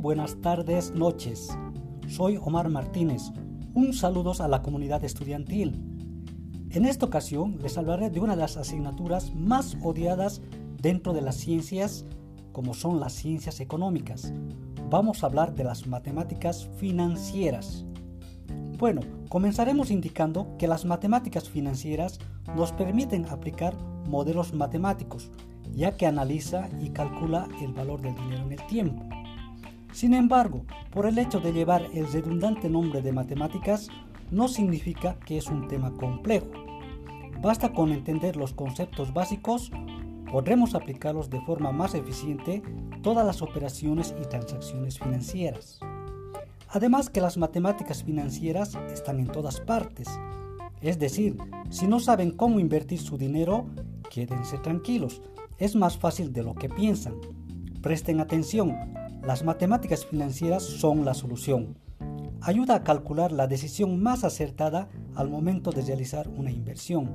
buenas tardes, noches. Soy Omar Martínez. Un saludo a la comunidad estudiantil. En esta ocasión les hablaré de una de las asignaturas más odiadas dentro de las ciencias, como son las ciencias económicas. Vamos a hablar de las matemáticas financieras. Bueno, comenzaremos indicando que las matemáticas financieras nos permiten aplicar modelos matemáticos, ya que analiza y calcula el valor del dinero en el tiempo. Sin embargo, por el hecho de llevar el redundante nombre de matemáticas, no significa que es un tema complejo. Basta con entender los conceptos básicos, podremos aplicarlos de forma más eficiente todas las operaciones y transacciones financieras. Además que las matemáticas financieras están en todas partes. Es decir, si no saben cómo invertir su dinero, quédense tranquilos, es más fácil de lo que piensan. Presten atención, las matemáticas financieras son la solución. Ayuda a calcular la decisión más acertada al momento de realizar una inversión.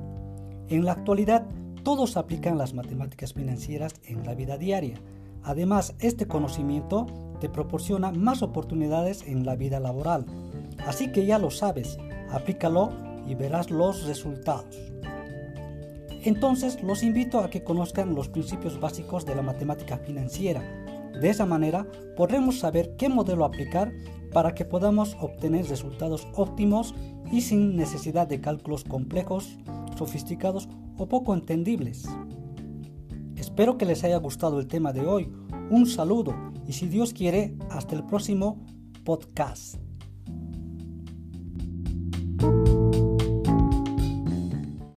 En la actualidad, todos aplican las matemáticas financieras en la vida diaria. Además, este conocimiento te proporciona más oportunidades en la vida laboral. Así que ya lo sabes, aplícalo y verás los resultados. Entonces los invito a que conozcan los principios básicos de la matemática financiera. De esa manera podremos saber qué modelo aplicar para que podamos obtener resultados óptimos y sin necesidad de cálculos complejos, sofisticados o poco entendibles. Espero que les haya gustado el tema de hoy. Un saludo y si Dios quiere, hasta el próximo podcast.